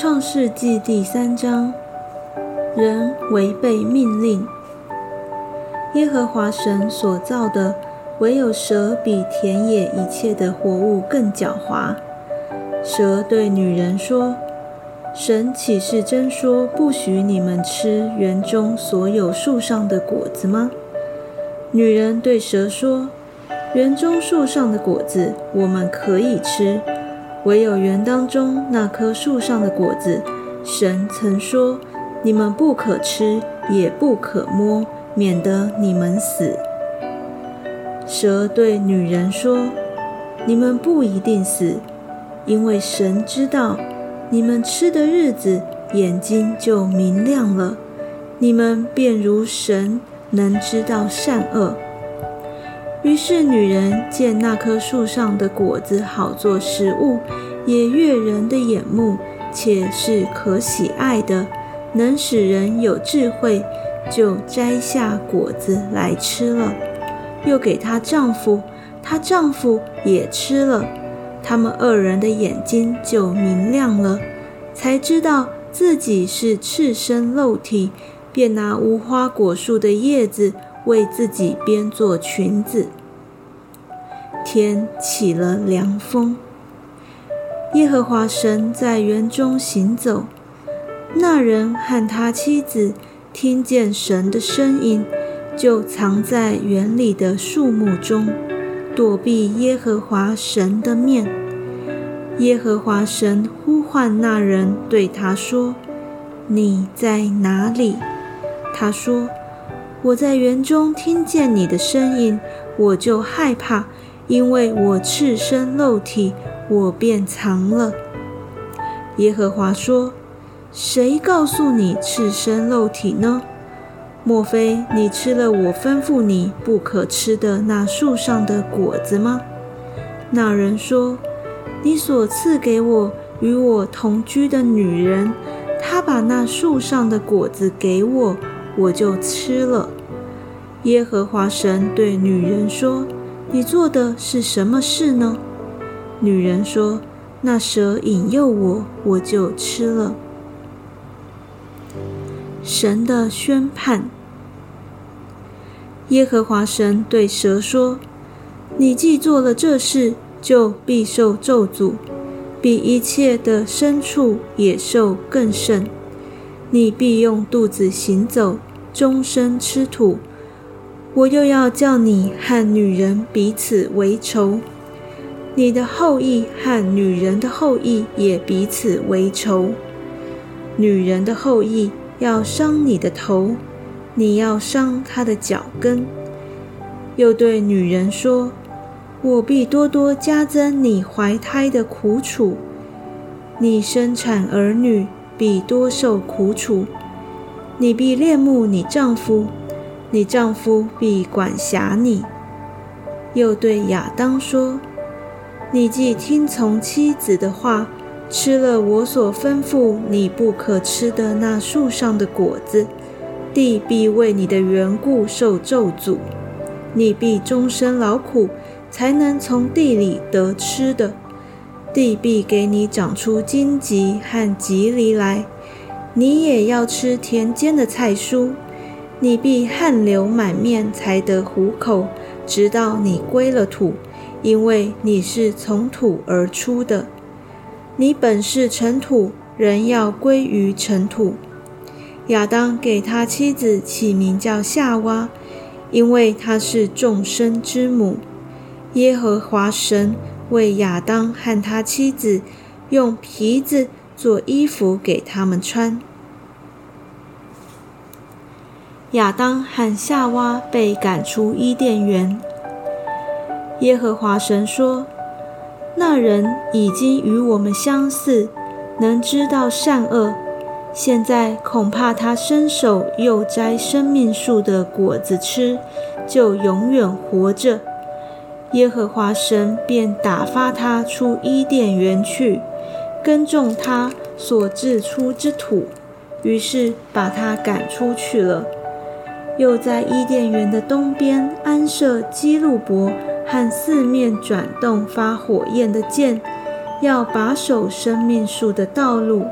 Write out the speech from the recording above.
创世纪第三章，人违背命令。耶和华神所造的，唯有蛇比田野一切的活物更狡猾。蛇对女人说：“神岂是真说不许你们吃园中所有树上的果子吗？”女人对蛇说：“园中树上的果子，我们可以吃。”唯有园当中那棵树上的果子，神曾说：“你们不可吃，也不可摸，免得你们死。”蛇对女人说：“你们不一定死，因为神知道，你们吃的日子，眼睛就明亮了，你们便如神，能知道善恶。”于是女人见那棵树上的果子好做食物，也悦人的眼目，且是可喜爱的，能使人有智慧，就摘下果子来吃了，又给她丈夫，她丈夫也吃了，他们二人的眼睛就明亮了，才知道自己是赤身肉体，便拿无花果树的叶子。为自己编做裙子。天起了凉风。耶和华神在园中行走，那人和他妻子听见神的声音，就藏在园里的树木中，躲避耶和华神的面。耶和华神呼唤那人，对他说：“你在哪里？”他说。我在园中听见你的声音，我就害怕，因为我赤身露体，我便藏了。耶和华说：“谁告诉你赤身露体呢？莫非你吃了我吩咐你不可吃的那树上的果子吗？”那人说：“你所赐给我与我同居的女人，她把那树上的果子给我。”我就吃了。耶和华神对女人说：“你做的是什么事呢？”女人说：“那蛇引诱我，我就吃了。”神的宣判。耶和华神对蛇说：“你既做了这事，就必受咒诅，比一切的牲畜、野兽更甚。你必用肚子行走。”终身吃土，我又要叫你和女人彼此为仇，你的后裔和女人的后裔也彼此为仇。女人的后裔要伤你的头，你要伤她的脚跟。又对女人说：“我必多多加增你怀胎的苦楚，你生产儿女必多受苦楚。”你必恋慕你丈夫，你丈夫必管辖你。又对亚当说：“你既听从妻子的话，吃了我所吩咐你不可吃的那树上的果子，地必为你的缘故受咒诅。你必终身劳苦，才能从地里得吃的。地必给你长出荆棘和棘藜来。”你也要吃田间的菜蔬，你必汗流满面才得糊口，直到你归了土，因为你是从土而出的。你本是尘土，人要归于尘土。亚当给他妻子起名叫夏娃，因为她是众生之母。耶和华神为亚当和他妻子用皮子做衣服给他们穿。亚当和夏娃被赶出伊甸园。耶和华神说：“那人已经与我们相似，能知道善恶。现在恐怕他伸手又摘生命树的果子吃，就永远活着。”耶和华神便打发他出伊甸园去，耕种他所制出之土，于是把他赶出去了。又在伊甸园的东边安设基路伯和四面转动发火焰的剑，要把守生命树的道路。